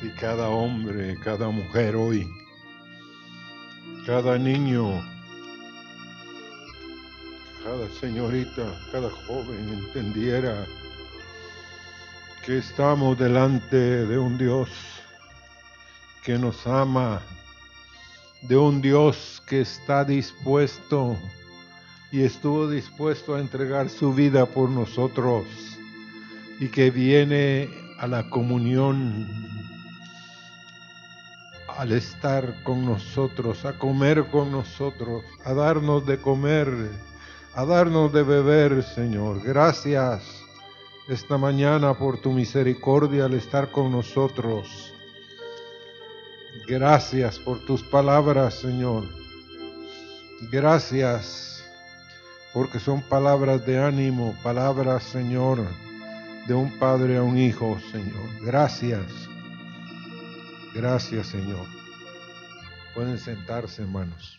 y cada hombre, cada mujer hoy, cada niño, cada señorita, cada joven entendiera que estamos delante de un Dios que nos ama, de un Dios que está dispuesto y estuvo dispuesto a entregar su vida por nosotros y que viene a la comunión al estar con nosotros, a comer con nosotros, a darnos de comer, a darnos de beber, Señor. Gracias esta mañana por tu misericordia al estar con nosotros. Gracias por tus palabras, Señor. Gracias porque son palabras de ánimo, palabras, Señor, de un padre a un hijo, Señor. Gracias. Gracias, Señor. Pueden sentarse, hermanos.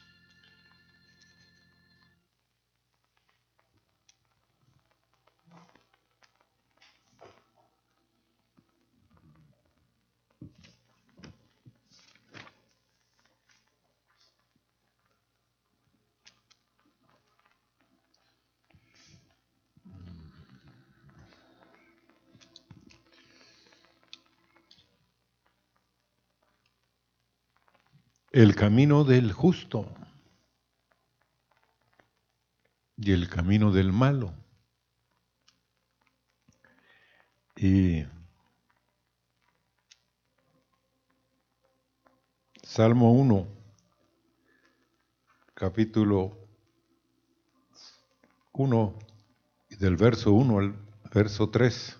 El camino del justo y el camino del malo. Y Salmo 1, capítulo 1, y del verso 1 al verso 3.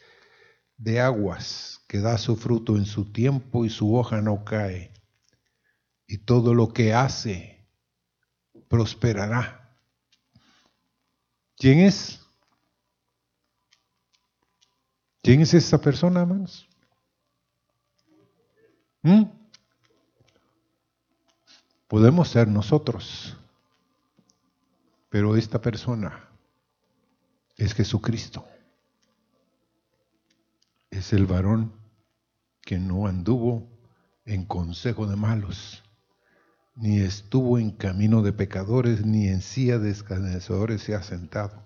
de aguas que da su fruto en su tiempo y su hoja no cae, y todo lo que hace prosperará. ¿Quién es? ¿Quién es esa persona, hermanos? ¿Mm? Podemos ser nosotros, pero esta persona es Jesucristo. Es el varón que no anduvo en consejo de malos, ni estuvo en camino de pecadores, ni en silla de escarnecedores se ha sentado,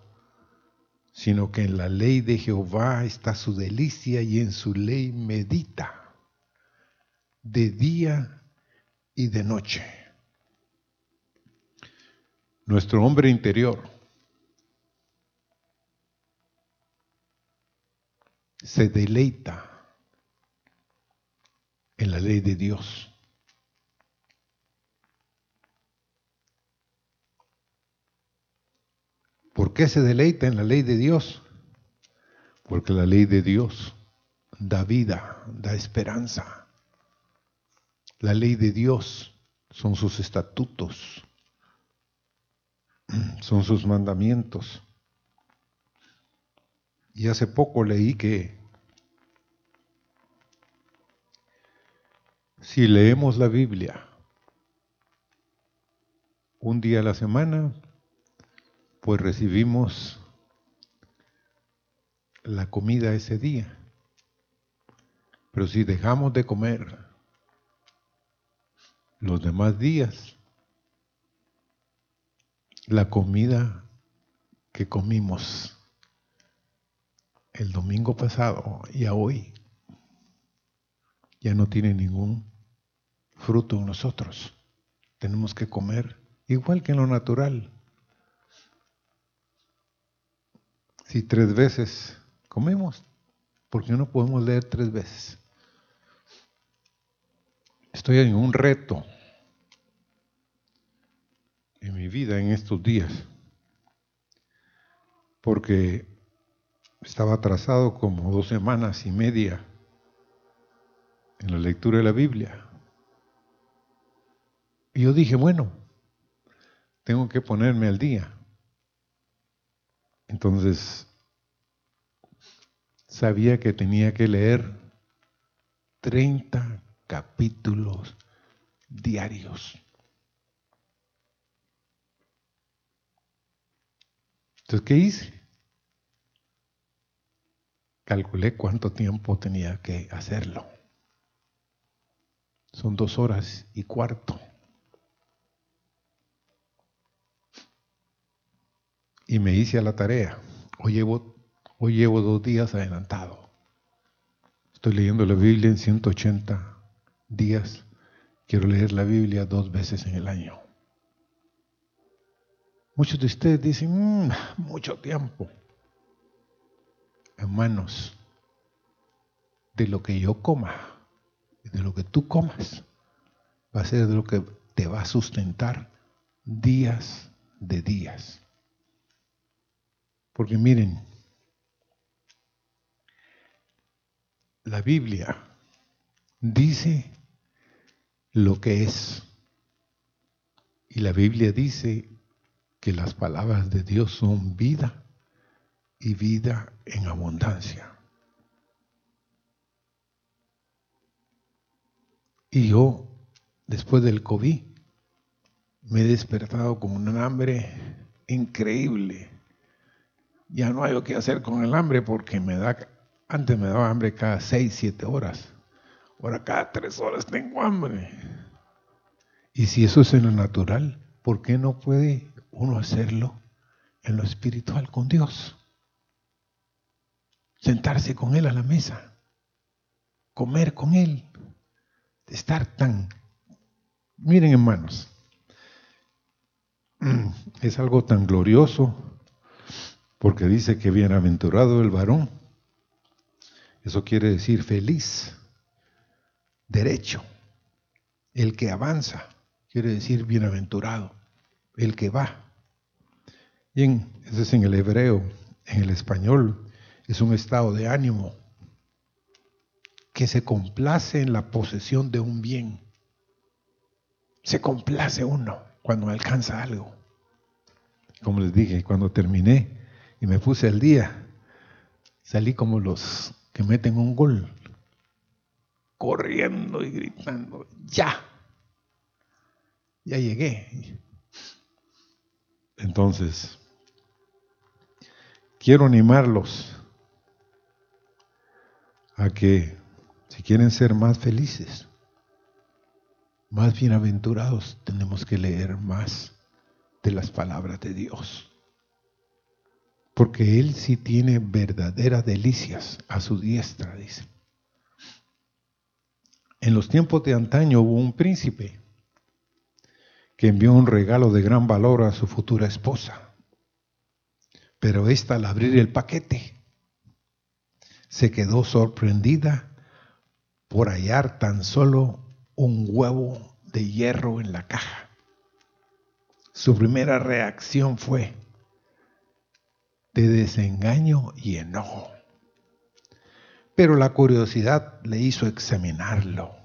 sino que en la ley de Jehová está su delicia y en su ley medita de día y de noche. Nuestro hombre interior se deleita en la ley de Dios. ¿Por qué se deleita en la ley de Dios? Porque la ley de Dios da vida, da esperanza. La ley de Dios son sus estatutos, son sus mandamientos. Y hace poco leí que Si leemos la Biblia un día a la semana, pues recibimos la comida ese día. Pero si dejamos de comer los demás días, la comida que comimos el domingo pasado y a hoy ya no tiene ningún fruto en nosotros. Tenemos que comer igual que en lo natural. Si tres veces comemos, ¿por qué no podemos leer tres veces? Estoy en un reto en mi vida en estos días, porque estaba atrasado como dos semanas y media en la lectura de la Biblia. Y yo dije, bueno, tengo que ponerme al día. Entonces, sabía que tenía que leer 30 capítulos diarios. Entonces, ¿qué hice? Calculé cuánto tiempo tenía que hacerlo. Son dos horas y cuarto. Y me hice a la tarea. Hoy llevo, dos días adelantado. Estoy leyendo la Biblia en 180 días. Quiero leer la Biblia dos veces en el año. Muchos de ustedes dicen, mm, mucho tiempo. Hermanos, de lo que yo coma, de lo que tú comas, va a ser de lo que te va a sustentar días de días. Porque miren, la Biblia dice lo que es. Y la Biblia dice que las palabras de Dios son vida y vida en abundancia. Y yo, después del COVID, me he despertado con un hambre increíble. Ya no hay lo que hacer con el hambre porque me da, antes me daba hambre cada seis, siete horas. Ahora cada tres horas tengo hambre. Y si eso es en lo natural, ¿por qué no puede uno hacerlo en lo espiritual con Dios? Sentarse con Él a la mesa, comer con Él, estar tan... Miren hermanos, es algo tan glorioso porque dice que bienaventurado el varón, eso quiere decir feliz, derecho, el que avanza, quiere decir bienaventurado, el que va. Bien, eso es en el hebreo, en el español es un estado de ánimo que se complace en la posesión de un bien. Se complace uno cuando alcanza algo. Como les dije, cuando terminé y me puse al día, salí como los que meten un gol, corriendo y gritando, ya, ya llegué. Entonces, quiero animarlos a que si quieren ser más felices, más bienaventurados, tenemos que leer más de las palabras de Dios. Porque Él sí tiene verdaderas delicias a su diestra, dice. En los tiempos de antaño hubo un príncipe que envió un regalo de gran valor a su futura esposa. Pero ésta al abrir el paquete se quedó sorprendida por hallar tan solo un huevo de hierro en la caja. Su primera reacción fue de desengaño y enojo. Pero la curiosidad le hizo examinarlo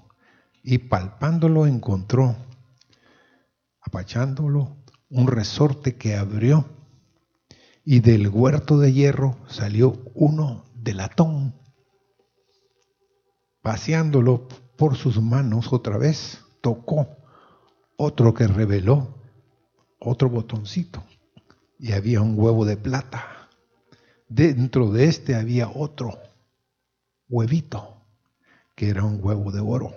y palpándolo encontró, apachándolo, un resorte que abrió y del huerto de hierro salió uno de latón, paseándolo por sus manos otra vez, tocó otro que reveló otro botoncito y había un huevo de plata. Dentro de este había otro huevito que era un huevo de oro.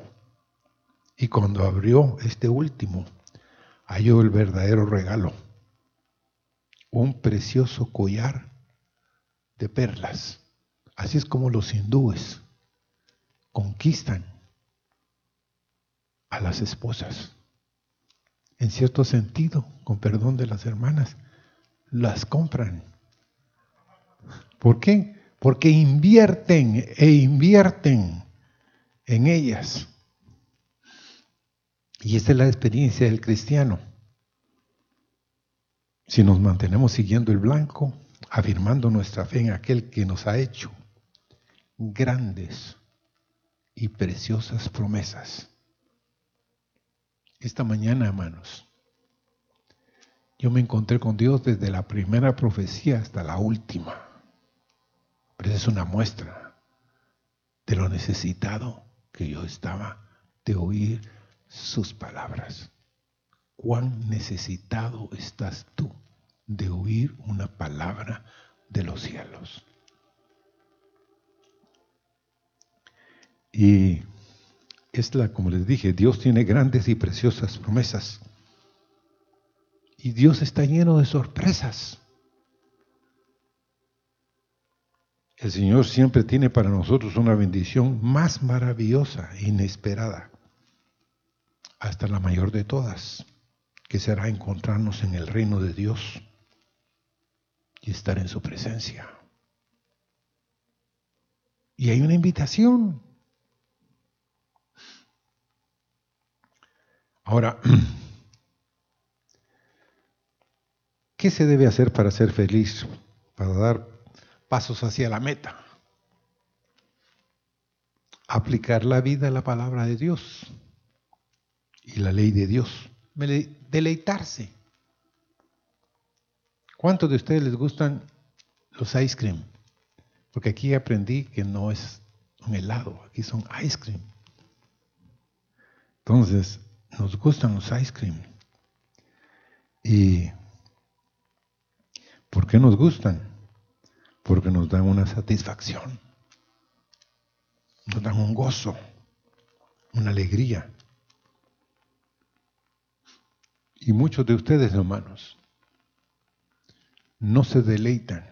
Y cuando abrió este último, halló el verdadero regalo, un precioso collar de perlas Así es como los hindúes conquistan a las esposas. En cierto sentido, con perdón de las hermanas, las compran. ¿Por qué? Porque invierten e invierten en ellas. Y esta es la experiencia del cristiano. Si nos mantenemos siguiendo el blanco, afirmando nuestra fe en aquel que nos ha hecho grandes y preciosas promesas. Esta mañana, hermanos, yo me encontré con Dios desde la primera profecía hasta la última. Pero es una muestra de lo necesitado que yo estaba de oír sus palabras. ¿Cuán necesitado estás tú de oír una palabra de los cielos? Y es la, como les dije, Dios tiene grandes y preciosas promesas. Y Dios está lleno de sorpresas. El Señor siempre tiene para nosotros una bendición más maravillosa inesperada, hasta la mayor de todas, que será encontrarnos en el reino de Dios y estar en su presencia. Y hay una invitación. Ahora, ¿Qué se debe hacer para ser feliz, para dar pasos hacia la meta? Aplicar la vida a la palabra de Dios y la ley de Dios. Deleitarse. ¿Cuántos de ustedes les gustan los ice cream? Porque aquí aprendí que no es un helado, aquí son ice cream. Entonces, nos gustan los ice cream. Y ¿Por qué nos gustan? Porque nos dan una satisfacción, nos dan un gozo, una alegría. Y muchos de ustedes, hermanos, no se deleitan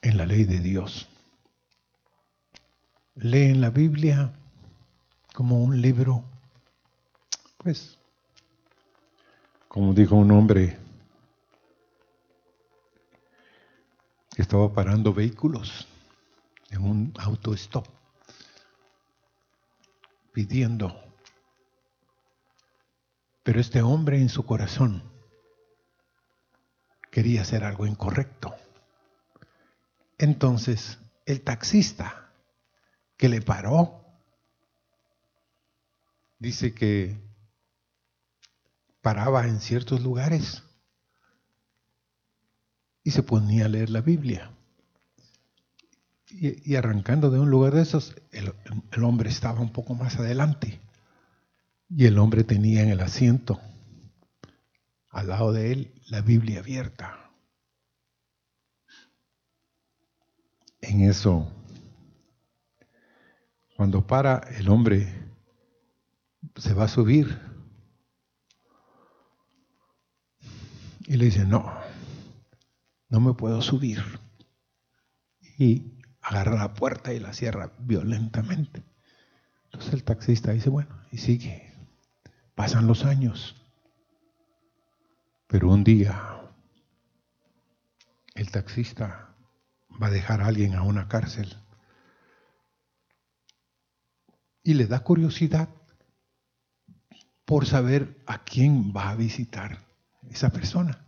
en la ley de Dios. Leen la Biblia como un libro, pues, como dijo un hombre estaba parando vehículos en un auto stop pidiendo. Pero este hombre en su corazón quería hacer algo incorrecto. Entonces, el taxista que le paró dice que paraba en ciertos lugares y se ponía a leer la Biblia. Y, arrancando de un lugar de esos, el, hombre estaba un poco más adelante y el hombre tenía en el asiento al lado de él la Biblia abierta. En eso, cuando para el hombre se va a subir y le dice, no, no me puedo subir. Y agarra la puerta y la cierra violentamente. Entonces el taxista dice, bueno, y sigue. Pasan los años. Pero un día el taxista va a dejar a alguien a una cárcel y le da curiosidad por saber a quién va a visitar esa persona.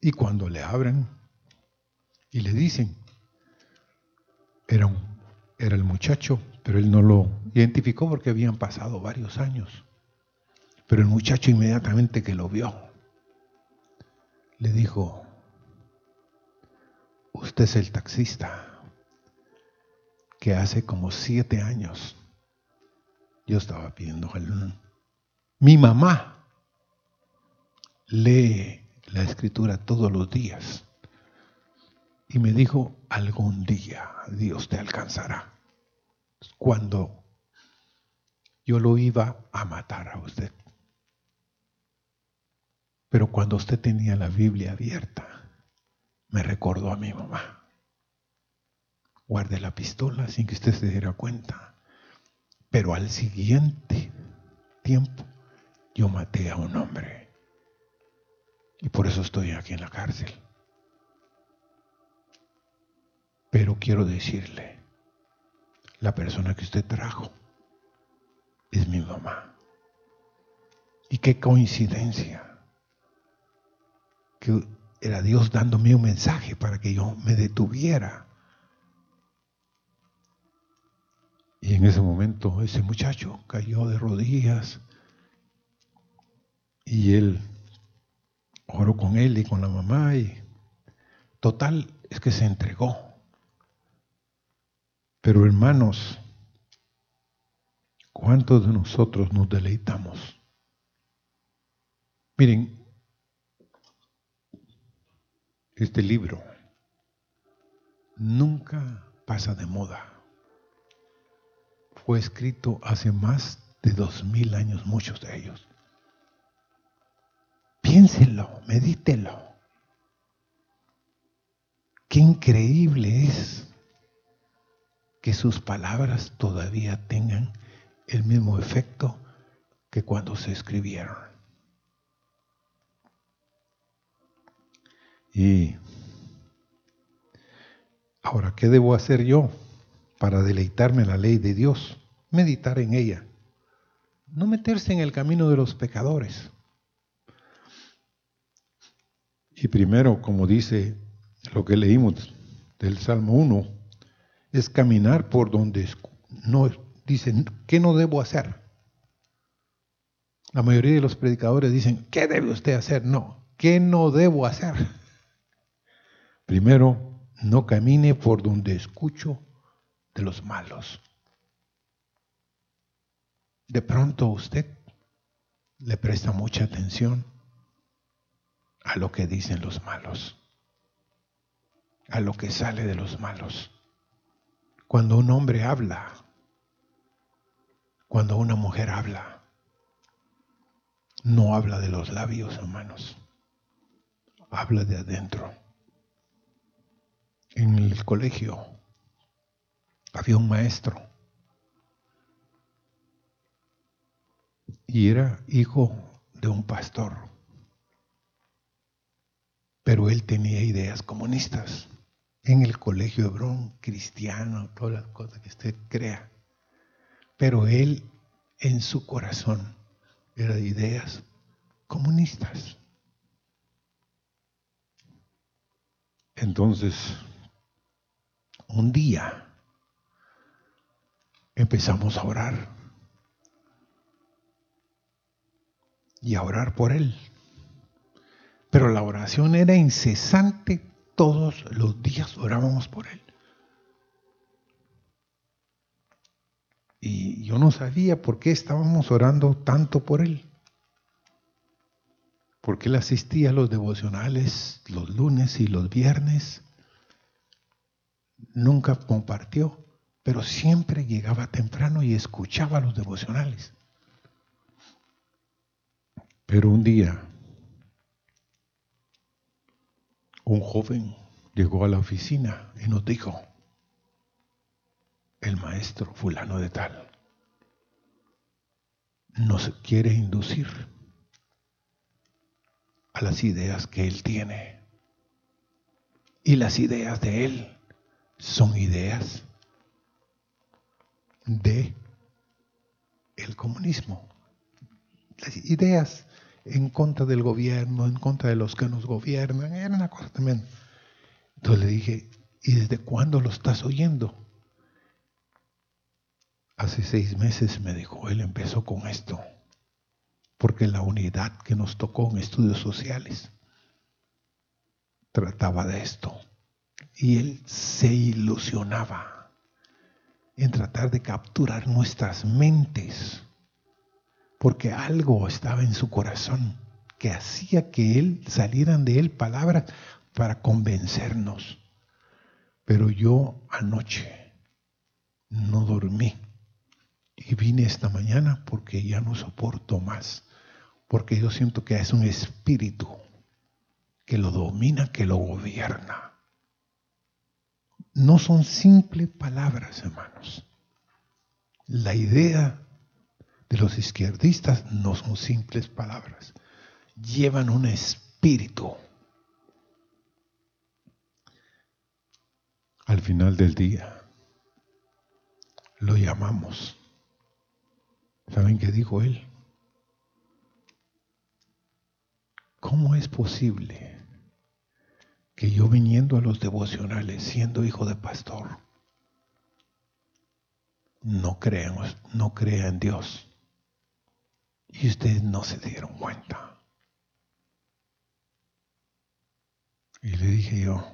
Y cuando le abren y le dicen, era, un, era el muchacho, pero él no lo identificó porque habían pasado varios años. Pero el muchacho inmediatamente que lo vio, le dijo, usted es el taxista que hace como siete años yo estaba pidiendo el... Mi mamá lee la escritura todos los días. Y me dijo, algún día Dios te alcanzará. Cuando yo lo iba a matar a usted. Pero cuando usted tenía la Biblia abierta, me recordó a mi mamá. Guarde la pistola sin que usted se diera cuenta. Pero al siguiente tiempo, yo maté a un hombre. Y por eso estoy aquí en la cárcel. Pero quiero decirle, la persona que usted trajo es mi mamá. Y qué coincidencia que era Dios dándome un mensaje para que yo me detuviera. Y en ese momento ese muchacho cayó de rodillas y él oró con él y con la mamá y total es que se entregó. Pero hermanos, ¿cuántos de nosotros nos deleitamos? Miren, este libro nunca pasa de moda fue escrito hace más de dos mil años, muchos de ellos. Piénselo, medítelo. Qué increíble es que sus palabras todavía tengan el mismo efecto que cuando se escribieron. Y ahora, ¿qué debo hacer yo? para deleitarme en la ley de Dios, meditar en ella, no meterse en el camino de los pecadores. Y primero, como dice lo que leímos del Salmo 1, es caminar por donde no dicen, ¿qué no debo hacer? La mayoría de los predicadores dicen, ¿qué debe usted hacer? No, ¿qué no debo hacer? Primero, no camine por donde escucho de los malos. De pronto usted le presta mucha atención a lo que dicen los malos, a lo que sale de los malos. Cuando un hombre habla, cuando una mujer habla, no habla de los labios, hermanos, habla de adentro. En el colegio había un maestro y era hijo de un pastor, pero él tenía ideas comunistas en el colegio Hebrón, cristiano, todas las cosas que usted crea. Pero él en su corazón era de ideas comunistas. Entonces, un día empezamos a orar. Y a orar por él. Pero la oración era incesante, todos los días orábamos por él. Y yo no sabía por qué estábamos orando tanto por él. Porque él asistía a los devocionales los lunes y los viernes. Nunca compartió pero siempre llegaba temprano y escuchaba los devocionales. Pero un día, un joven llegó a la oficina y nos dijo, el maestro fulano de tal nos quiere inducir a las ideas que él tiene. Y las ideas de él son ideas de el comunismo. Las ideas en contra del gobierno, en contra de los que nos gobiernan, era una cosa también. Entonces le dije, ¿y desde cuándo lo estás oyendo? Hace seis meses me dijo, él empezó con esto, porque la unidad que nos tocó en estudios sociales trataba de esto. Y él se ilusionaba en tratar de capturar nuestras mentes, porque algo estaba en su corazón que hacía que él salieran de él palabras para convencernos. Pero yo anoche no dormí y vine esta mañana porque ya no soporto más, porque yo siento que es un espíritu que lo domina, que lo gobierna no son simples palabras, hermanos. La idea de los izquierdistas no son simples palabras. Llevan un espíritu. Al final del día, lo llamamos. ¿Saben qué dijo él? ¿Cómo es posible que yo viniendo a los devocionales, siendo hijo de pastor, no creemos, no crea en Dios. Y ustedes no se dieron cuenta. Y le dije yo,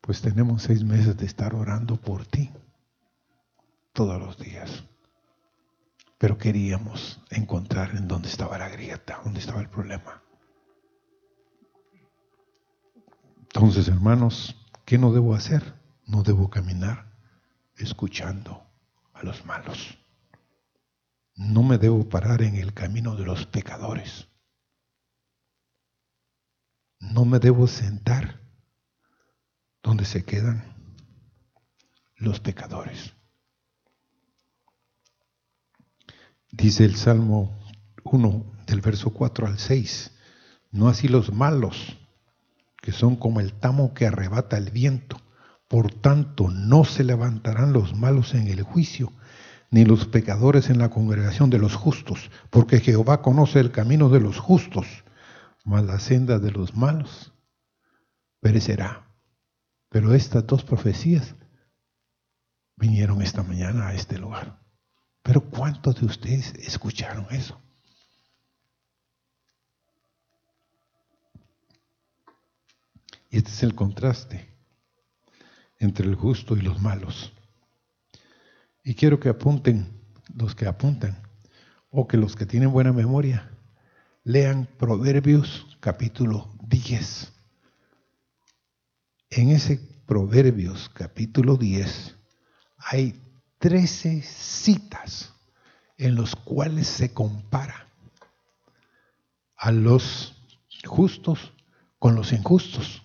pues tenemos seis meses de estar orando por ti todos los días. Pero queríamos encontrar en dónde estaba la grieta, dónde estaba el problema. Entonces, hermanos, ¿qué no debo hacer? No debo caminar escuchando a los malos. No me debo parar en el camino de los pecadores. No me debo sentar donde se quedan los pecadores. Dice el Salmo 1 del verso 4 al 6, no así los malos, que son como el tamo que arrebata el viento. Por tanto, no se levantarán los malos en el juicio, ni los pecadores en la congregación de los justos, porque Jehová conoce el camino de los justos, mas la senda de los malos perecerá. Pero estas dos profecías vinieron esta mañana a este lugar. Pero ¿cuántos de ustedes escucharon eso? Y este es el contraste entre el justo y los malos. Y quiero que apunten, los que apuntan, o que los que tienen buena memoria, lean Proverbios capítulo 10. En ese Proverbios capítulo 10 hay 13 citas en los cuales se compara a los justos con los injustos.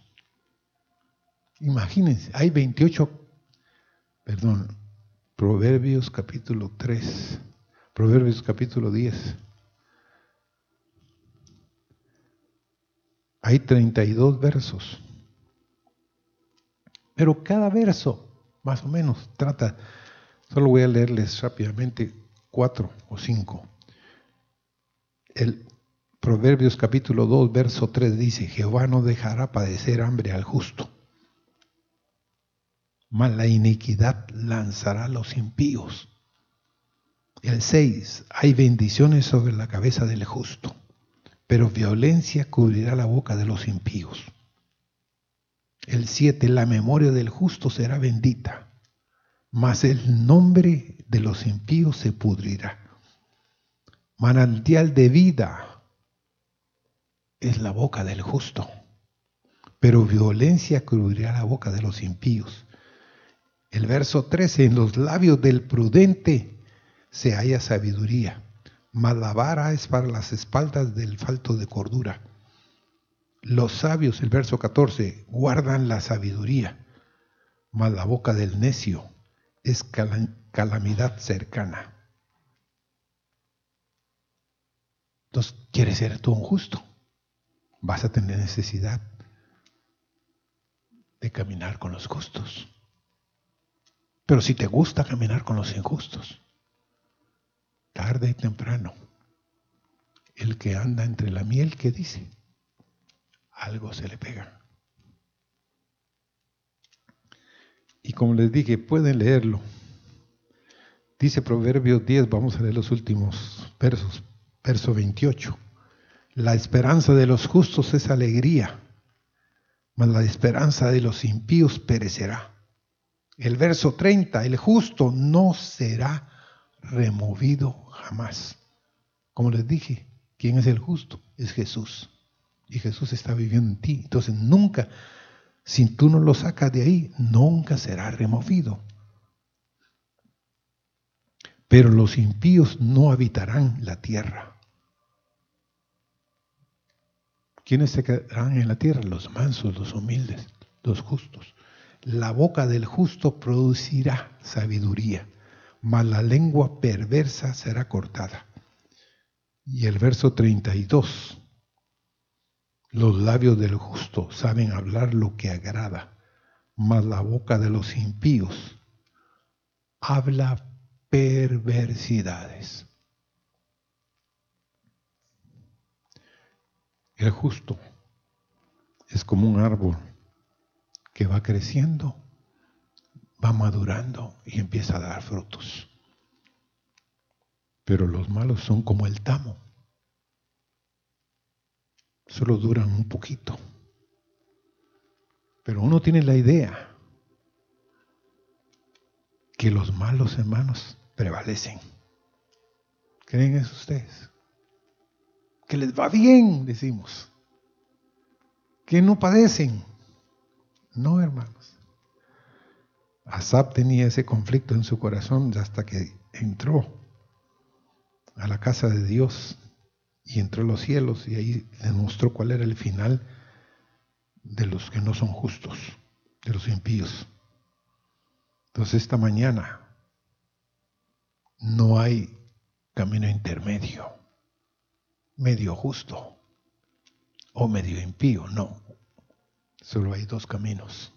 Imagínense, hay 28, perdón, Proverbios capítulo 3, Proverbios capítulo 10. Hay 32 versos. Pero cada verso, más o menos, trata, solo voy a leerles rápidamente cuatro o cinco. El Proverbios capítulo 2, verso 3 dice, Jehová no dejará padecer hambre al justo mas la iniquidad lanzará a los impíos. El 6, hay bendiciones sobre la cabeza del justo, pero violencia cubrirá la boca de los impíos. El 7, la memoria del justo será bendita, mas el nombre de los impíos se pudrirá. Manantial de vida es la boca del justo, pero violencia cubrirá la boca de los impíos. El verso 13, en los labios del prudente se halla sabiduría, mas la vara es para las espaldas del falto de cordura. Los sabios, el verso 14, guardan la sabiduría, mas la boca del necio es calamidad cercana. Entonces, ¿quieres ser tú un justo? Vas a tener necesidad de caminar con los justos. Pero si te gusta caminar con los injustos, tarde y temprano, el que anda entre la miel, ¿qué dice? Algo se le pega. Y como les dije, pueden leerlo. Dice Proverbios 10, vamos a leer los últimos versos, verso 28. La esperanza de los justos es alegría, mas la esperanza de los impíos perecerá. El verso 30, el justo no será removido jamás. Como les dije, ¿quién es el justo? Es Jesús. Y Jesús está viviendo en ti. Entonces nunca, si tú no lo sacas de ahí, nunca será removido. Pero los impíos no habitarán la tierra. ¿Quiénes se quedarán en la tierra? Los mansos, los humildes, los justos. La boca del justo producirá sabiduría, mas la lengua perversa será cortada. Y el verso 32. Los labios del justo saben hablar lo que agrada, mas la boca de los impíos habla perversidades. El justo es como un árbol que va creciendo, va madurando y empieza a dar frutos. Pero los malos son como el tamo. Solo duran un poquito. Pero uno tiene la idea que los malos hermanos prevalecen. ¿Creen eso ustedes? Que les va bien, decimos. Que no padecen. No, hermanos. Asap tenía ese conflicto en su corazón hasta que entró a la casa de Dios y entró a los cielos y ahí demostró cuál era el final de los que no son justos, de los impíos. Entonces esta mañana no hay camino intermedio, medio justo o medio impío, no. Solo hay dos caminos,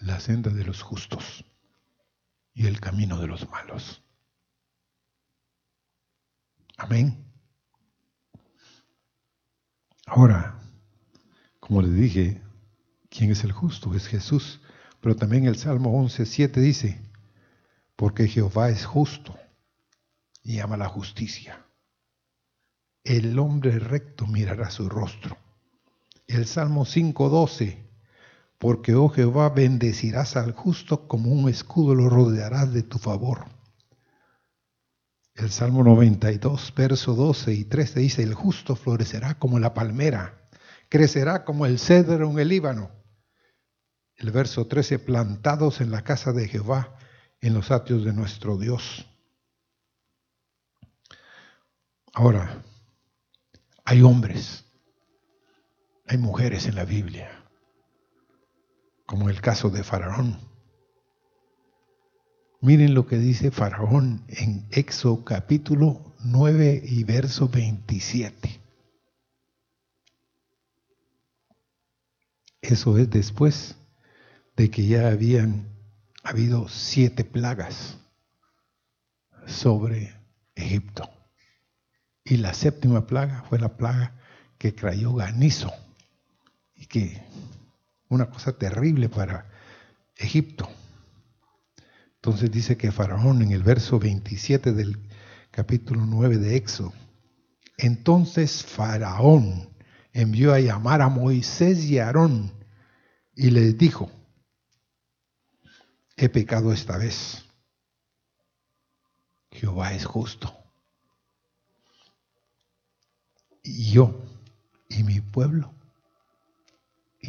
la senda de los justos y el camino de los malos. Amén. Ahora, como les dije, ¿quién es el justo? Es Jesús. Pero también el Salmo 11.7 dice, porque Jehová es justo y ama la justicia. El hombre recto mirará su rostro. El Salmo 5.12, porque, oh Jehová, bendecirás al justo como un escudo lo rodearás de tu favor. El Salmo 92, verso 12 y 13 dice, el justo florecerá como la palmera, crecerá como el cedro en el Líbano el verso 13, plantados en la casa de Jehová, en los atrios de nuestro Dios. Ahora, hay hombres, hay mujeres en la Biblia, como el caso de Faraón. Miren lo que dice Faraón en Éxodo capítulo 9 y verso 27. Eso es después de que ya habían habido siete plagas sobre Egipto. Y la séptima plaga fue la plaga que cayó granizo. Y que una cosa terrible para Egipto. Entonces dice que Faraón en el verso 27 del capítulo 9 de Éxodo, entonces Faraón envió a llamar a Moisés y a Aarón y les dijo, he pecado esta vez. Jehová es justo. Y yo y mi pueblo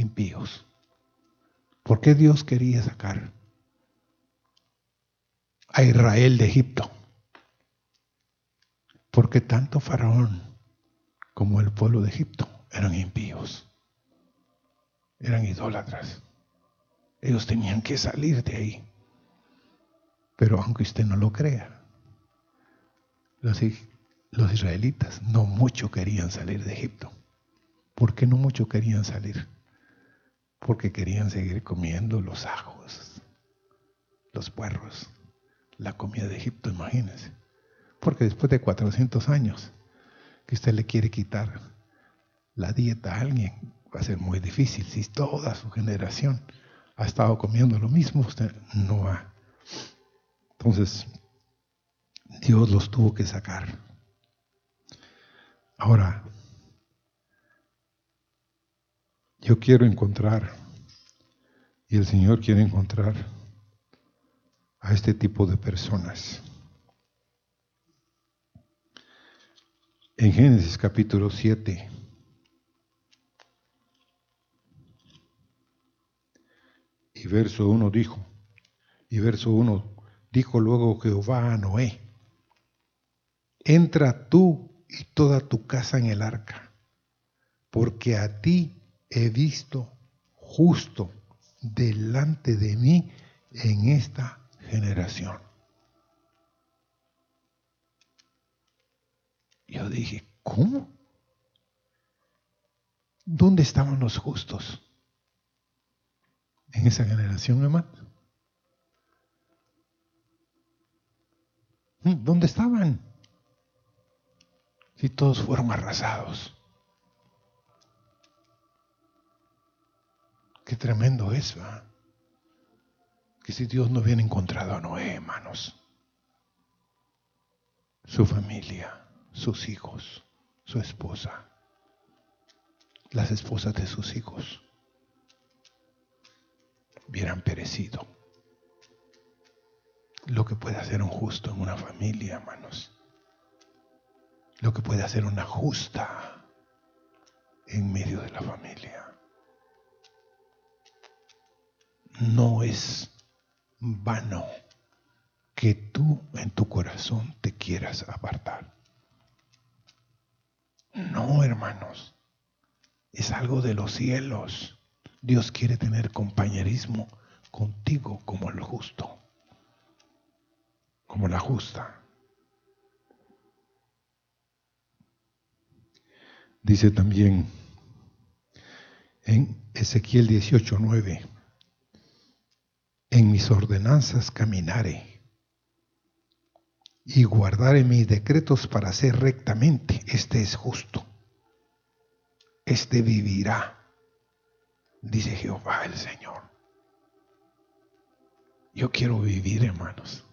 impíos. ¿Por qué Dios quería sacar a Israel de Egipto? Porque tanto Faraón como el pueblo de Egipto eran impíos, eran idólatras. Ellos tenían que salir de ahí. Pero aunque usted no lo crea, los, israelitas no mucho querían salir de Egipto. ¿Por qué no mucho querían salir? Porque querían seguir comiendo los ajos, los puerros, la comida de Egipto, imagínense. Porque después de 400 años que usted le quiere quitar la dieta a alguien, va a ser muy difícil si toda su generación ha estado comiendo lo mismo, usted no ha. Entonces, Dios los tuvo que sacar. Ahora, yo quiero encontrar, y el Señor quiere encontrar a este tipo de personas. En Génesis capítulo 7, Y verso 1 dijo, y verso 1 dijo luego Jehová a Noé, entra tú y toda tu casa en el arca, porque a ti he visto justo delante de mí en esta generación. Yo dije, ¿cómo? ¿Dónde estaban los justos? en esa generación, hermano? ¿Dónde estaban? Si todos fueron arrasados. Qué tremendo es, ¿va? Que si Dios no hubiera encontrado a Noé, hermanos, su familia, sus hijos, su esposa, las esposas de sus hijos, hubieran perecido. Lo que puede hacer un justo en una familia, hermanos. Lo que puede hacer una justa en medio de la familia. No es vano que tú en tu corazón te quieras apartar. No, hermanos, es algo de los cielos. Dios quiere tener compañerismo contigo como el justo, como la justa. Dice también en Ezequiel 18:9, en mis ordenanzas caminaré y guardaré mis decretos para hacer rectamente. Este es justo. Este vivirá, dice Jehová el Señor. Yo quiero vivir, hermanos.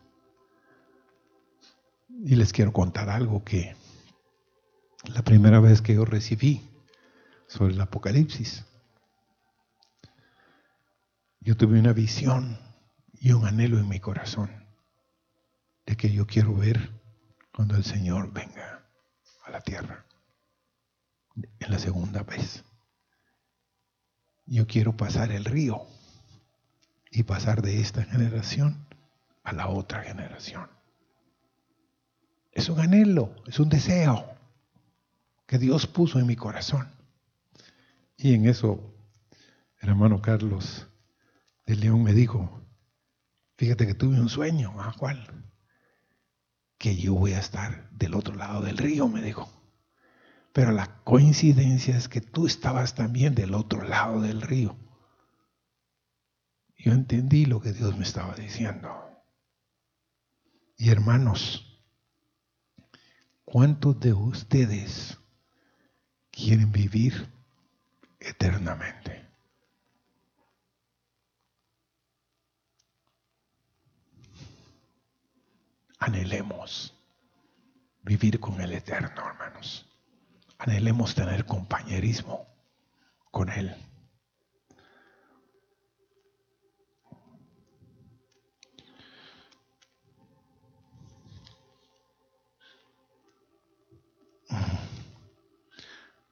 Y les quiero contar algo que la primera vez que yo recibí sobre el Apocalipsis, yo tuve una visión y un anhelo en mi corazón de que yo quiero ver cuando el Señor venga a la tierra en la segunda vez. Yo quiero pasar el río y pasar de esta generación a la otra generación. Es un anhelo, es un deseo que Dios puso en mi corazón. Y en eso el hermano Carlos de León me dijo, fíjate que tuve un sueño, ¿a cuál? Que yo voy a estar del otro lado del río, me dijo. Pero la coincidencia es que tú estabas también del otro lado del río. Yo entendí lo que Dios me estaba diciendo. Y hermanos, ¿cuántos de ustedes quieren vivir eternamente. Anhelemos vivir con el Eterno, hermanos. Anhelemos tener compañerismo con Él.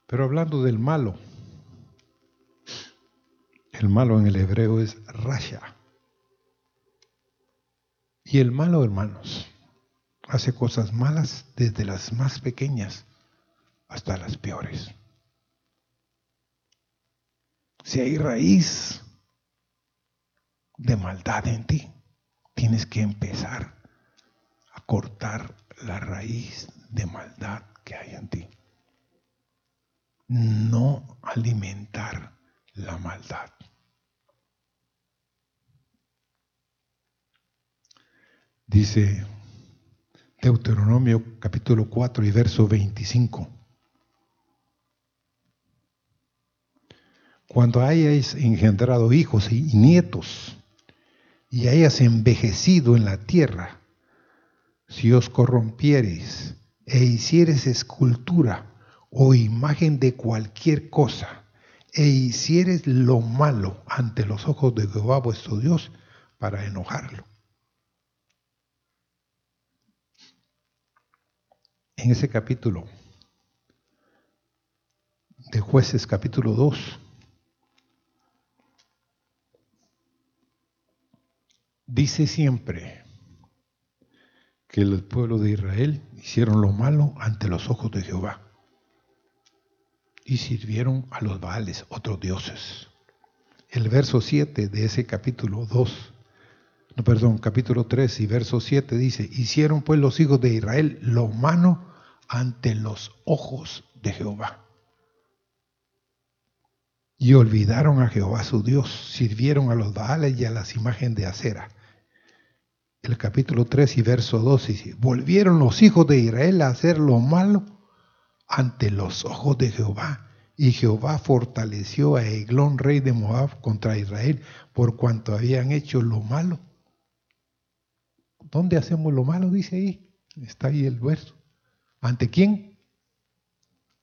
Pero hablando del malo, el malo en el hebreo es rasha. Y el malo, hermanos, hace cosas malas desde las más pequeñas hasta las peores. Si hay raíz de maldad en ti, tienes que empezar a cortar la raíz de maldad que hay en ti no alimentar la maldad. Dice Deuteronomio capítulo 4 y verso 25. Cuando hayáis engendrado hijos y nietos y hayas envejecido en la tierra, si os corrompiereis e hicieres escultura o imagen de cualquier cosa e hicieres lo malo ante los ojos de Jehová vuestro Dios para enojarlo. En ese capítulo de jueces capítulo 2, dice siempre que el pueblo de Israel hicieron lo malo ante los ojos de Jehová y sirvieron a los Baales, otros dioses. El verso 7 de ese capítulo 2, no, perdón, capítulo 3 y verso 7 dice, hicieron pues los hijos de Israel lo humano ante los ojos de Jehová. Y olvidaron a Jehová su Dios, sirvieron a los Baales y a las imágenes de acera. El capítulo 3 y verso 2 dice, volvieron los hijos de Israel a hacer lo malo ante los ojos de Jehová Y Jehová fortaleció a Eglón, rey de Moab, contra Israel, por cuanto habían hecho lo malo. ¿Dónde hacemos lo malo? Dice ahí. Está ahí el verso. ¿Ante quién?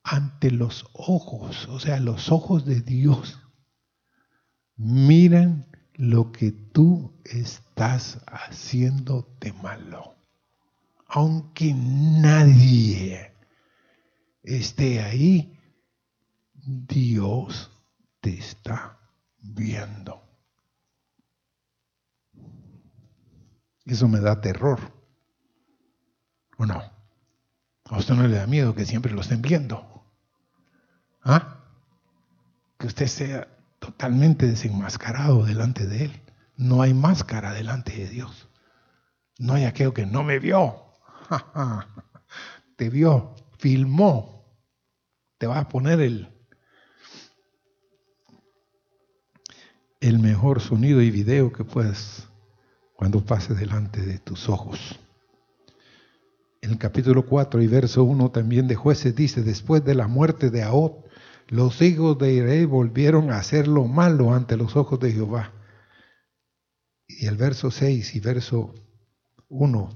Ante los ojos, o sea, los ojos de Dios. Miran lo que tú estás haciendo de malo. Aunque nadie esté ahí, Dios te está viendo. Eso me da terror. ¿O no? A usted no le da miedo que siempre lo estén viendo. ¿Ah? Que usted sea totalmente desenmascarado delante de Él. No hay máscara delante de Dios. No hay aquello que no me vio. Te vio, filmó. Te va a poner el, el mejor sonido y video que puedas cuando pase delante de tus ojos. En el capítulo 4 y verso 1 también de jueces dice, después de la muerte de Ahot, los hijos de Israel volvieron a hacer lo malo ante los ojos de Jehová. Y el verso 6 y verso 1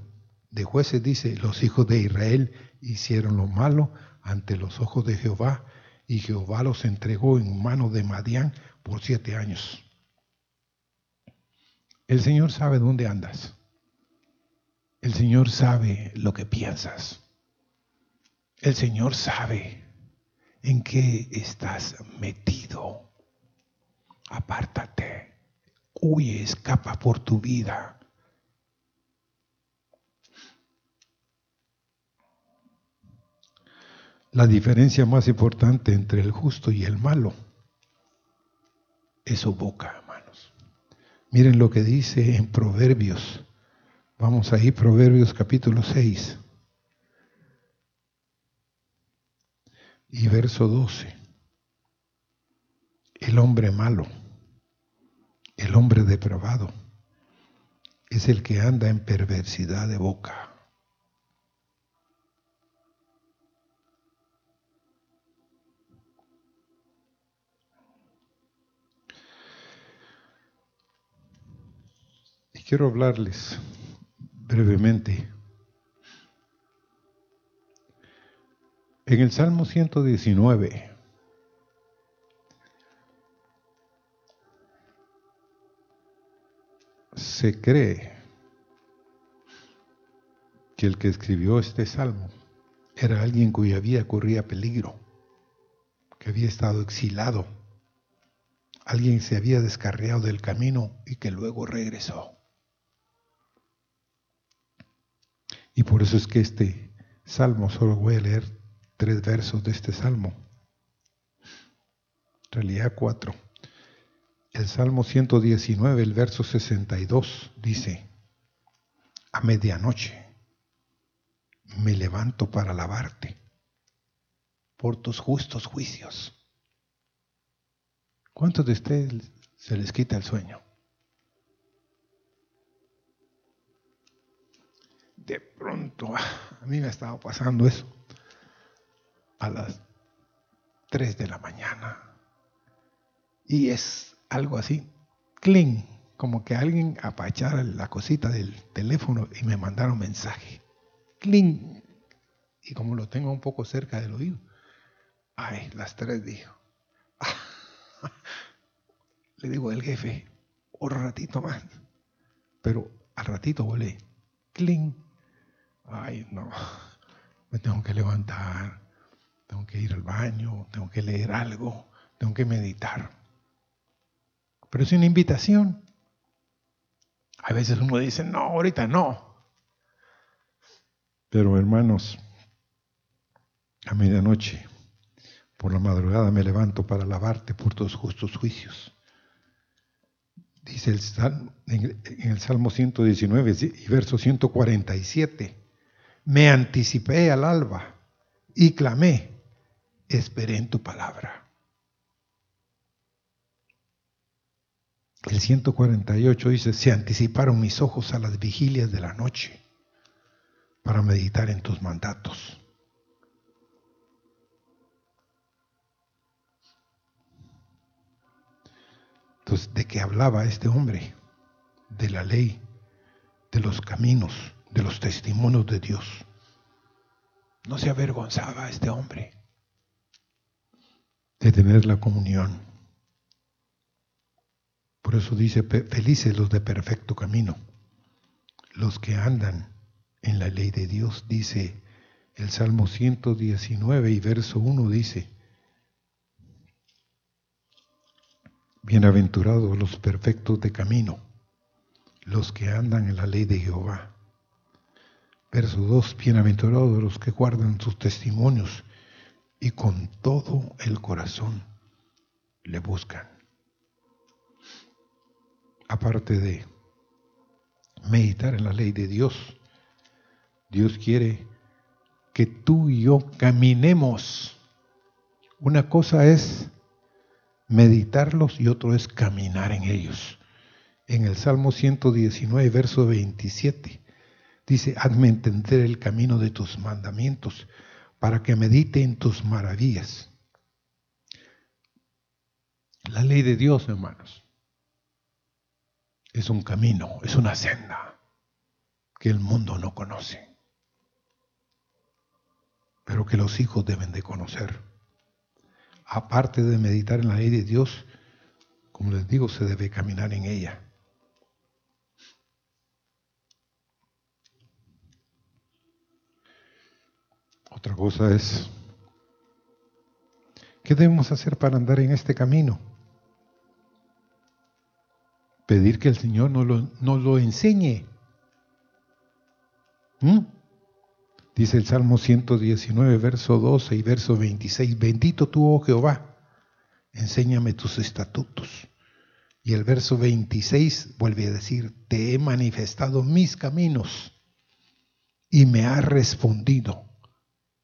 de jueces dice, los hijos de Israel hicieron lo malo ante los ojos de Jehová, y Jehová los entregó en manos de Madián por siete años. El Señor sabe dónde andas. El Señor sabe lo que piensas. El Señor sabe en qué estás metido. Apártate, huye, escapa por tu vida. La diferencia más importante entre el justo y el malo es su boca. Miren lo que dice en Proverbios. Vamos ahí, Proverbios capítulo 6. y verso 12. El hombre malo, el hombre depravado, es el que anda en perversidad de boca. Y quiero hablarles brevemente En el Salmo 119, se cree que el que escribió este salmo era alguien cuya vida corría peligro, que había estado exilado, alguien se había descarriado del camino y que luego regresó. Y por eso es que este salmo solo voy a leer tres versos de este salmo. En realidad cuatro. El Salmo 119, el verso 62 dice, a medianoche me levanto para alabarte por tus justos juicios. ¿Cuántos de ustedes se les quita el sueño? De pronto, a mí me ha estado pasando eso a las 3 de la mañana. Y es algo así, clean, como que alguien apachara la cosita del teléfono y me mandara un mensaje. Clean. Y como lo tengo un poco cerca del oído, ay, las 3 dijo. Le digo al jefe, otro ratito más. Pero al ratito volé. Clean. Ay, no. Me tengo que levantar tengo que ir al baño, tengo que leer algo, tengo que meditar. Pero es una invitación. A veces uno dice, no, ahorita no. Pero hermanos, a medianoche, por la madrugada me levanto para alabarte por tus justos juicios. Dice el en el Salmo 119 y verso 147, me anticipé al alba y clamé, esperé en tu palabra. El 148 dice, se anticiparon mis ojos a las vigilias de la noche para meditar en tus mandatos. Entonces, ¿de qué hablaba este hombre? De la ley, de los caminos, de los testimonios de Dios. No se avergonzaba este hombre de tener la comunión. Por eso dice, felices los de perfecto camino, los que andan en la ley de Dios, dice el Salmo 119 y verso 1 dice, Bienaventurados los perfectos de camino, los que andan en la ley de Jehová. Verso 2, bienaventurados los que guardan sus testimonios y con todo el corazón le buscan. Aparte de meditar en la ley de Dios, Dios quiere que tú y yo caminemos. Una cosa es meditarlos y otro es caminar en ellos. En el Salmo 119, verso 27, dice, hazme entender el camino de tus mandamientos para que medite en tus maravillas. La ley de Dios, hermanos, es un camino, es una senda que el mundo no conoce, pero que los hijos deben de conocer. Aparte de meditar en la ley de Dios, como les digo, se debe caminar en ella. Otra cosa es, ¿qué debemos hacer para andar en este camino? Pedir que el Señor nos lo, lo enseñe. ¿Mm? Dice el Salmo 119, verso 12 y verso 26, bendito tú, oh Jehová, enséñame tus estatutos. Y el verso 26 vuelve a decir, te he manifestado mis caminos y me has respondido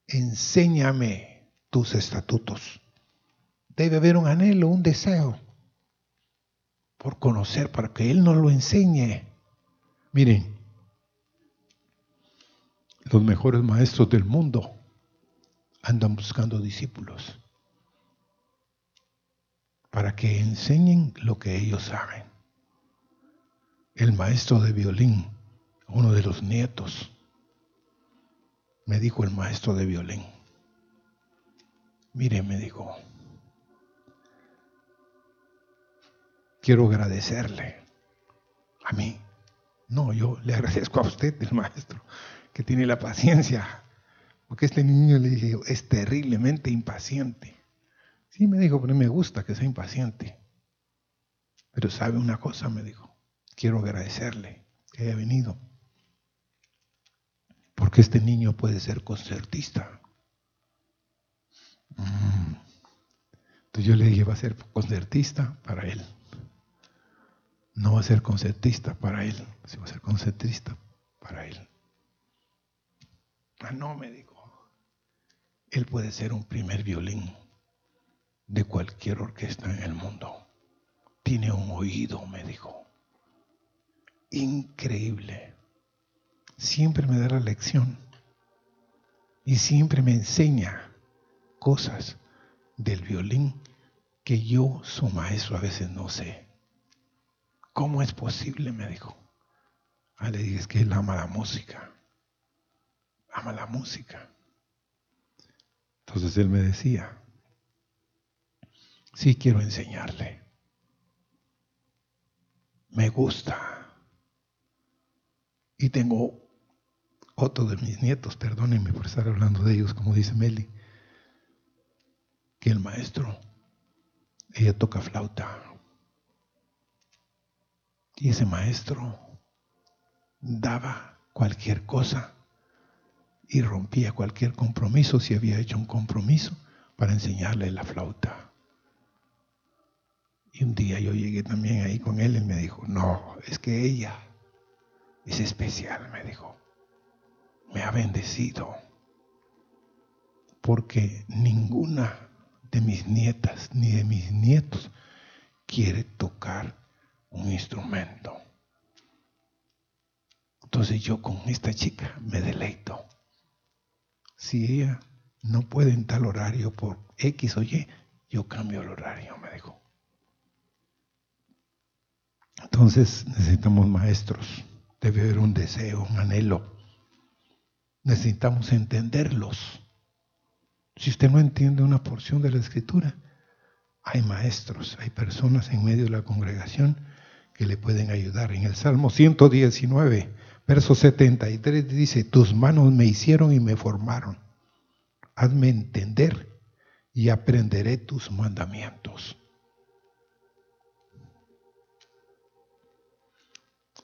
enséñame tus estatutos. Debe haber un anhelo, un deseo por conocer, para que Él nos lo enseñe. Miren, los mejores maestros del mundo andan buscando discípulos para que enseñen lo que ellos saben. El maestro de violín, uno de los nietos, me dijo el maestro de violín. Mire, me dijo, quiero agradecerle a mí. No, yo le agradezco a usted, el maestro, que tiene la paciencia. Porque este niño le dije, es terriblemente impaciente. Sí, me dijo, pero me gusta que sea impaciente. Pero sabe una cosa, me dijo, quiero agradecerle que haya venido porque este niño puede ser concertista. Mm. Entonces yo le dije, va a ser concertista para él. No va a ser concertista para él, sino va a ser concertista para él. Ah, no, me dijo. Él puede ser un primer violín de cualquier orquesta en el mundo. Tiene un oído, me dijo. Increíble siempre me da la lección y siempre me enseña cosas del violín que yo, su maestro, a veces no sé. ¿Cómo es posible? Me dijo. Ah, le dije, es que él ama la música. Ama la música. Entonces él me decía, sí quiero enseñarle. Me gusta. Y tengo otro de mis nietos, perdónenme por estar hablando de ellos, como dice Meli, que el maestro, ella toca flauta. Y ese maestro daba cualquier cosa y rompía cualquier compromiso si había hecho un compromiso para enseñarle la flauta. Y un día yo llegué también ahí con él y me dijo, no, es que ella es especial, me dijo me ha bendecido porque ninguna de mis nietas ni de mis nietos quiere tocar un instrumento. Entonces yo con esta chica me deleito. Si ella no puede en tal horario por X o Y, yo cambio el horario, me dijo. Entonces necesitamos maestros, debe haber un deseo, un anhelo. Necesitamos entenderlos. Si usted no entiende una porción de la escritura, hay maestros, hay personas en medio de la congregación que le pueden ayudar. En el Salmo 119, verso 73 dice, tus manos me hicieron y me formaron. Hazme entender y aprenderé tus mandamientos.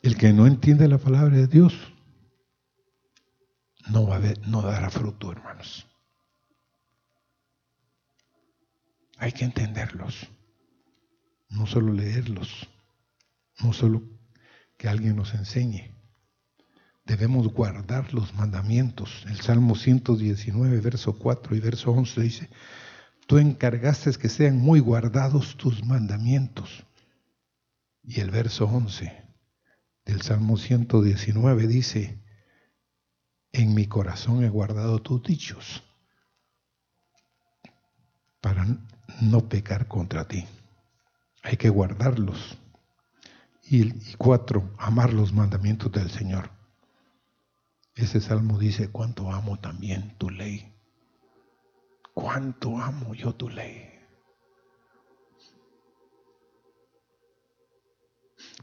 El que no entiende la palabra de Dios no, va ver, no dará fruto, hermanos. Hay que entenderlos, no solo leerlos, no solo que alguien nos enseñe. Debemos guardar los mandamientos. El Salmo 119, verso 4 y verso 11 dice, tú encargaste que sean muy guardados tus mandamientos. Y el verso 11 del Salmo 119 dice, en mi corazón he guardado tus dichos para no pecar contra ti. Hay que guardarlos. Y, cuatro, amar los mandamientos del Señor. Ese salmo dice, cuánto amo también tu ley. Cuánto amo yo tu ley.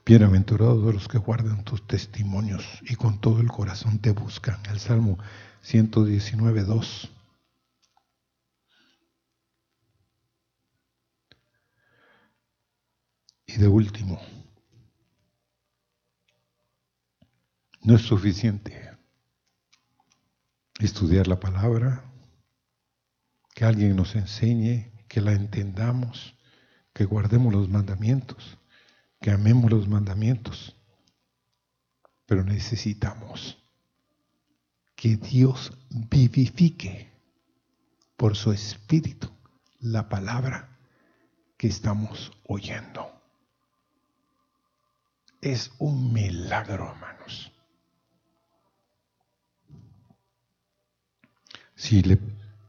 Bienaventurados los que guardan tus testimonios y con todo el corazón te buscan. El Salmo 119, 2. Y de último, no es suficiente estudiar la palabra, que alguien nos enseñe, que la entendamos, que guardemos los mandamientos, que amemos los mandamientos, pero necesitamos que Dios vivifique por su espíritu la palabra que estamos oyendo. Es un milagro, hermanos. Si, le,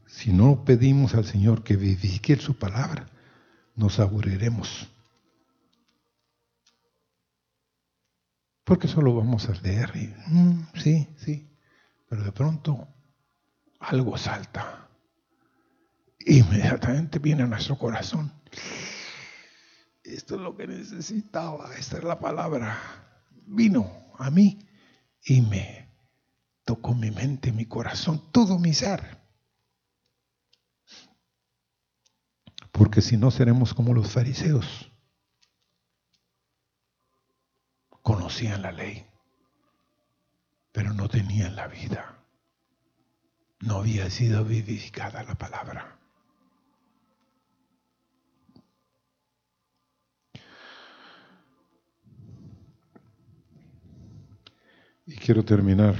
si no pedimos al Señor que vivifique su palabra, nos aburriremos. Porque solo vamos a leer y, mm, sí, sí, pero de pronto algo salta. Inmediatamente viene a nuestro corazón esto es lo que necesitaba, esta es la palabra. Vino a mí y me tocó mi mente, mi corazón, todo mi ser. Porque si no seremos como los fariseos. Conocían la ley, pero no tenían la vida. No había sido vivificada la palabra. Y quiero terminar.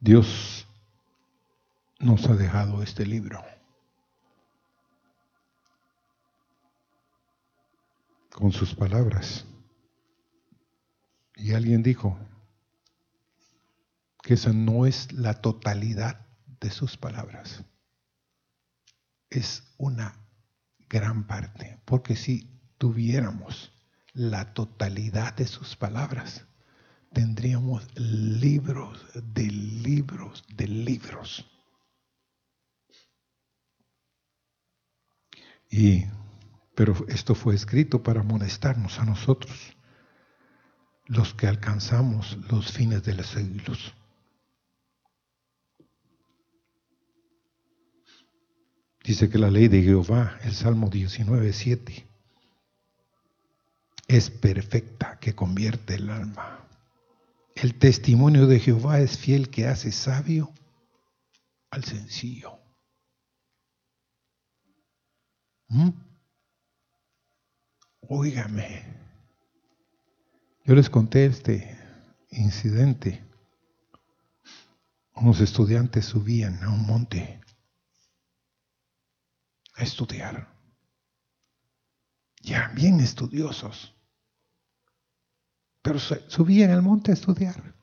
Dios nos ha dejado este libro. con sus palabras. Y alguien dijo que esa no es la totalidad de sus palabras es una gran parte, porque si tuviéramos la totalidad de sus palabras, tendríamos libros de libros de libros. Y, pero esto fue escrito para amonestarnos a nosotros, los que alcanzamos los fines de los siglos. Dice que la ley de Jehová, el Salmo 19, 7, es perfecta que convierte el alma. El testimonio de Jehová es fiel que hace sabio al sencillo. ¿Mm? Yo les conté este incidente. Unos estudiantes subían a un monte a estudiar. Ya bien estudiosos. Pero subían al monte a estudiar.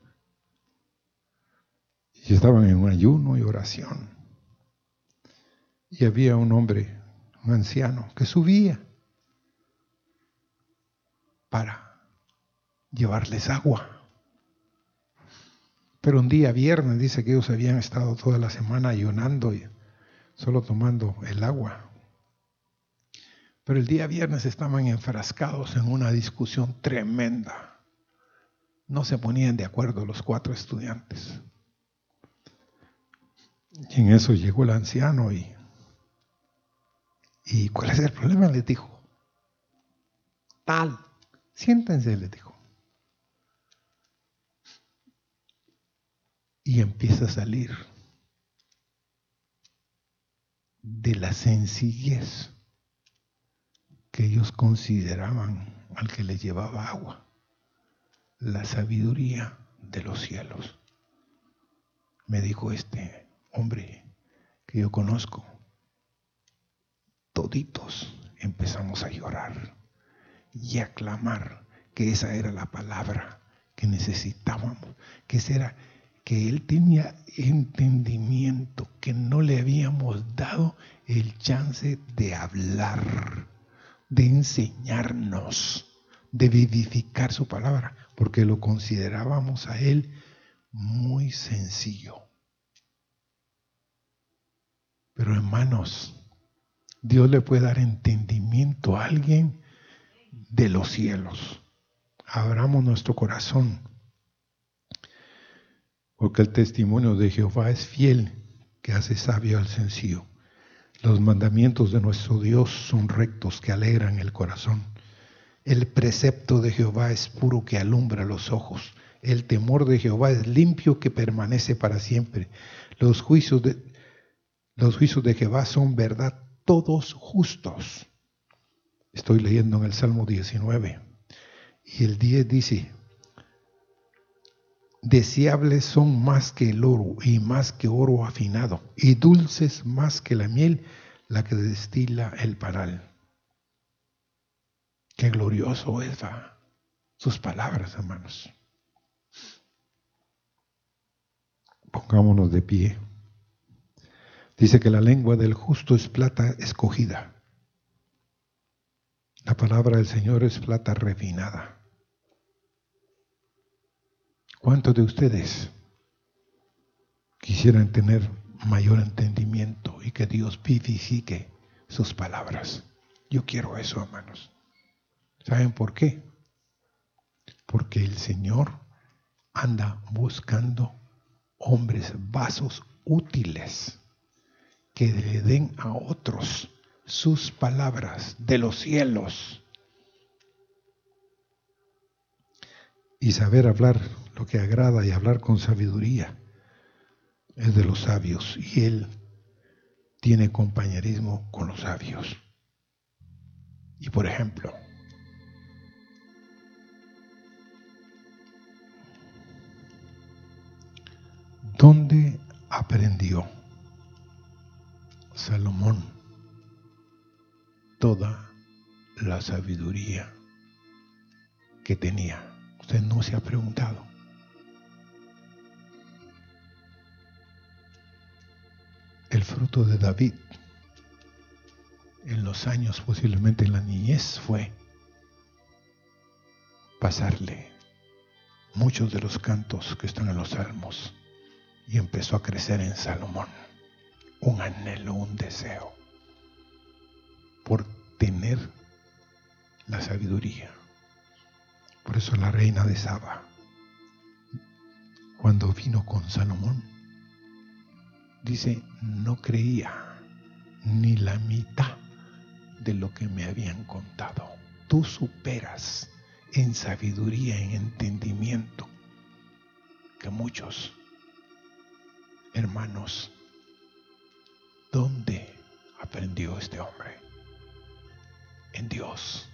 Y estaban en un ayuno y oración. Y había un hombre, un anciano, que subía para llevarles agua. Pero un día viernes dice que ellos habían estado toda la semana ayunando y solo tomando el agua. Pero el día viernes estaban enfrascados en una discusión tremenda. No se ponían de acuerdo los cuatro estudiantes. Y en eso llegó el anciano y, ¿y cuál es el problema? Les dijo. Tal, siéntense, les dijo. Y empieza a salir de la sencillez que ellos consideraban al que les llevaba agua, la sabiduría de los cielos. Me dijo este hombre que yo conozco, toditos empezamos a llorar y a clamar que esa era la palabra que necesitábamos, que era que él tenía entendimiento, que no le habíamos dado el chance de hablar, de enseñarnos, de vivificar su palabra, porque lo considerábamos a él muy sencillo. Pero hermanos, Dios le puede dar entendimiento a alguien de los cielos. Abramos nuestro corazón porque el testimonio de Jehová es fiel, que hace sabio al sencillo. Los mandamientos de nuestro Dios son rectos, que alegran el corazón. El precepto de Jehová es puro, que alumbra los ojos. El temor de Jehová es limpio, que permanece para siempre. Los juicios de, los juicios de Jehová son verdad, todos justos. Estoy leyendo en el Salmo 19. Y el 10 dice, deseables son más que el oro y más que oro afinado, y dulces más que la miel, la que destila el paral. Qué glorioso es sus palabras, hermanos. Pongámonos de pie. Dice que la lengua del justo es plata escogida. La palabra del Señor es plata refinada. ¿Cuántos de ustedes quisieran tener mayor entendimiento y que Dios vivifique sus palabras? Yo quiero eso, hermanos. ¿Saben por qué? Porque el Señor anda buscando hombres, vasos útiles que le den a otros sus palabras de los cielos. Y saber hablar lo que agrada y hablar con sabiduría es de los sabios y él tiene compañerismo con los sabios. Y por ejemplo, ¿dónde aprendió Salomón toda la sabiduría que tenía? Usted no se ha preguntado. el fruto de David en los años, posiblemente en la niñez, fue pasarle muchos de los cantos que están en los salmos y empezó a crecer en Salomón un anhelo, un deseo por tener la sabiduría. Por eso la reina de Saba, cuando vino con Salomón, dice, no creía ni la mitad de lo que me habían contado. Tú superas en sabiduría, en entendimiento, que muchos hermanos, ¿dónde aprendió este hombre? En Dios.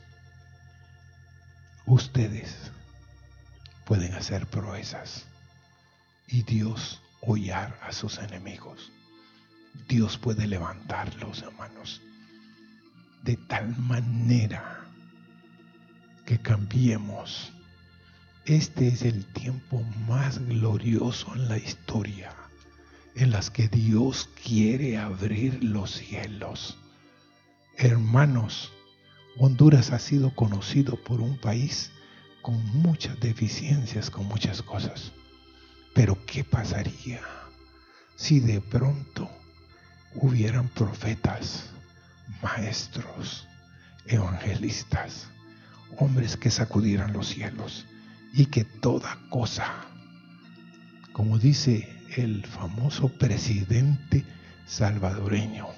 Ustedes pueden hacer proezas y Dios hollar a sus enemigos. Dios puede levantarlos, hermanos, de tal manera que cambiemos. Este es el tiempo más glorioso en la historia en las que Dios quiere abrir los cielos. Hermanos, Honduras ha sido conocido por un país con muchas deficiencias, con muchas cosas. Pero ¿qué pasaría si de pronto hubieran profetas, maestros, evangelistas, hombres que sacudieran los cielos y que toda cosa, como dice el famoso presidente salvadoreño,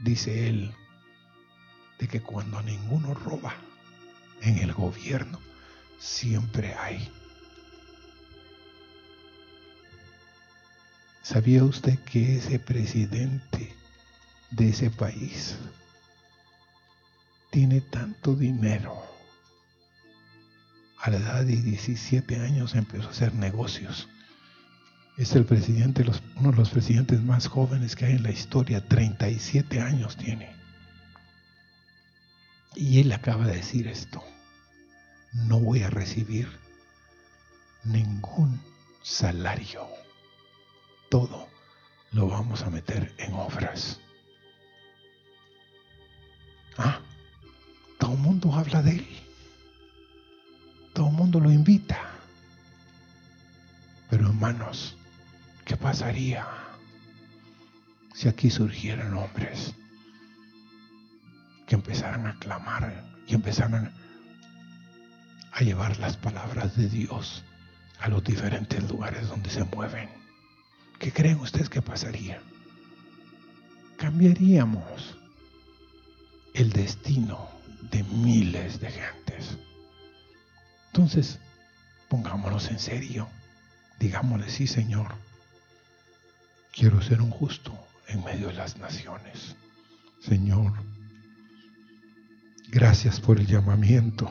dice él, de que cuando ninguno roba en el gobierno, siempre hay. ¿Sabía usted que ese presidente de ese país tiene tanto dinero? A la edad de 17 años empezó a hacer negocios. Es el presidente, uno de los presidentes más jóvenes que hay en la historia, 37 años tiene. Y él acaba de decir esto, no voy a recibir ningún salario, todo lo vamos a meter en obras. Ah, todo el mundo habla de él, todo el mundo lo invita. Pero hermanos, ¿qué pasaría si aquí surgieran hombres que empezaran a clamar y empezaran a llevar las palabras de Dios a los diferentes lugares donde se mueven. ¿Qué creen ustedes que pasaría? Cambiaríamos el destino de miles de gentes. Entonces, pongámonos en serio. Digámosle, sí, Señor, quiero ser un justo en medio de las naciones. Señor, Gracias por el llamamiento,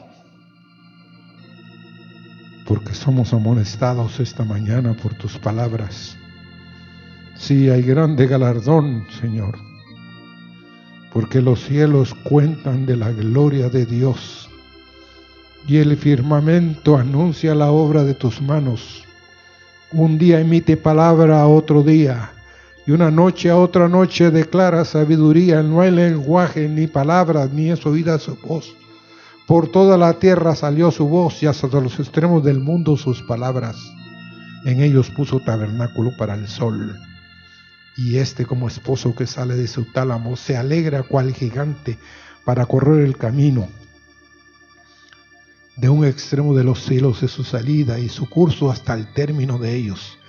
porque somos amonestados esta mañana por tus palabras. Sí, hay grande galardón, Señor, porque los cielos cuentan de la gloria de Dios y el firmamento anuncia la obra de tus manos. Un día emite palabra a otro día y una noche a otra noche declara sabiduría. No hay lenguaje, ni palabras, ni es oída su voz. Por toda la tierra salió su voz y hasta los extremos del mundo sus palabras. En ellos puso tabernáculo para el sol. Y este como esposo que sale de su tálamo se alegra cual gigante para correr el camino. De un extremo de los cielos es su salida y su curso hasta el término de ellos.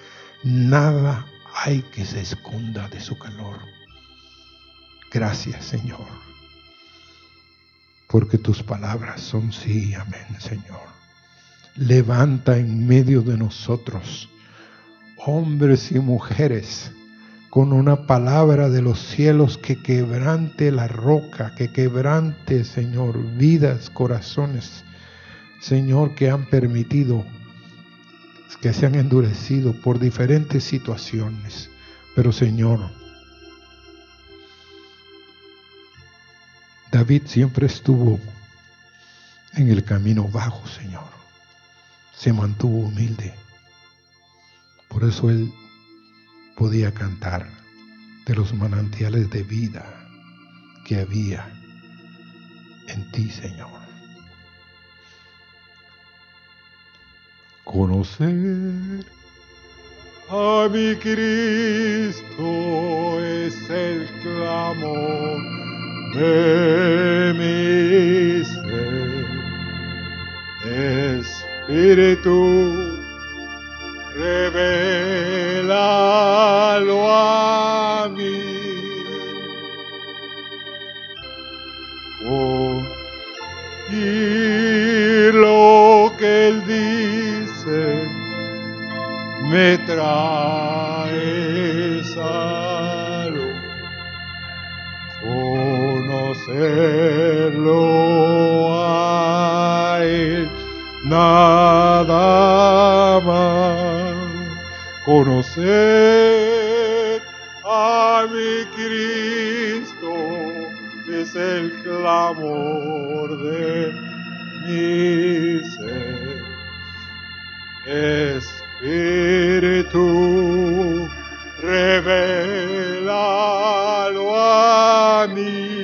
Nada hay que se esconda de su calor. Gracias, Señor, porque tus palabras son sí, amén, Señor. Levanta en medio de nosotros hombres y mujeres con una palabra de los cielos que quebrante la roca, que quebrante, Señor, vidas, corazones, Señor, que han permitido que se han endurecido por diferentes situaciones. Pero Señor, David siempre estuvo en el camino bajo, Señor. Se mantuvo humilde. Por eso él podía cantar de los manantiales de vida que había en ti, Señor. Conocer a mi Cristo es el clamor de mi ser. Espíritu, revelalo a me trae salud. Conocerlo a él, nada más. Conocer a mi Cristo es el clamor de mi ser. Spiritu, revela lo a mi.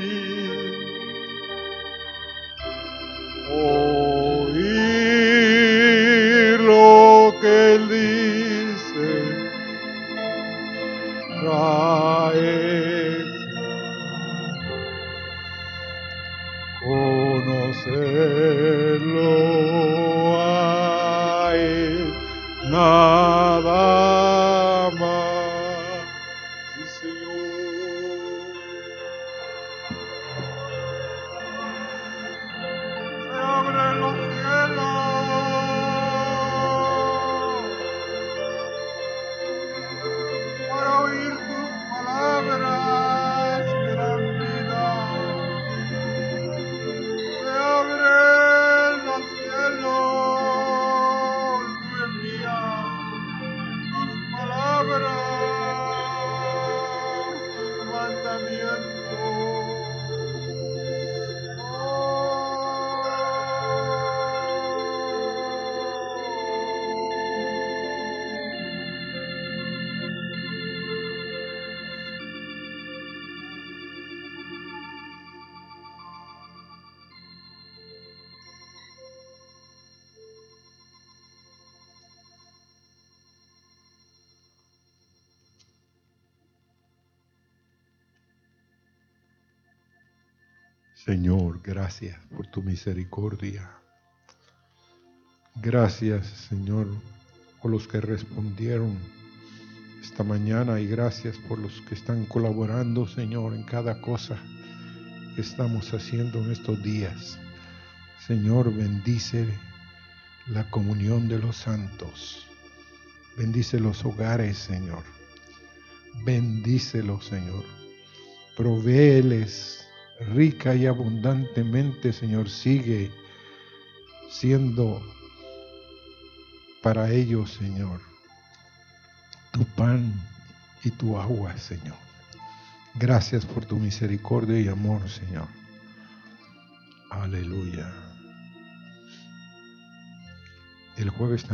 Señor, gracias por tu misericordia. Gracias, Señor, por los que respondieron esta mañana y gracias por los que están colaborando, Señor, en cada cosa que estamos haciendo en estos días. Señor, bendice la comunión de los santos. Bendice los hogares, Señor. Bendícelos, Señor. Provéeles rica y abundantemente, Señor. Sigue siendo para ellos, Señor, tu pan y tu agua, Señor. Gracias por tu misericordia y amor, Señor. Aleluya. El jueves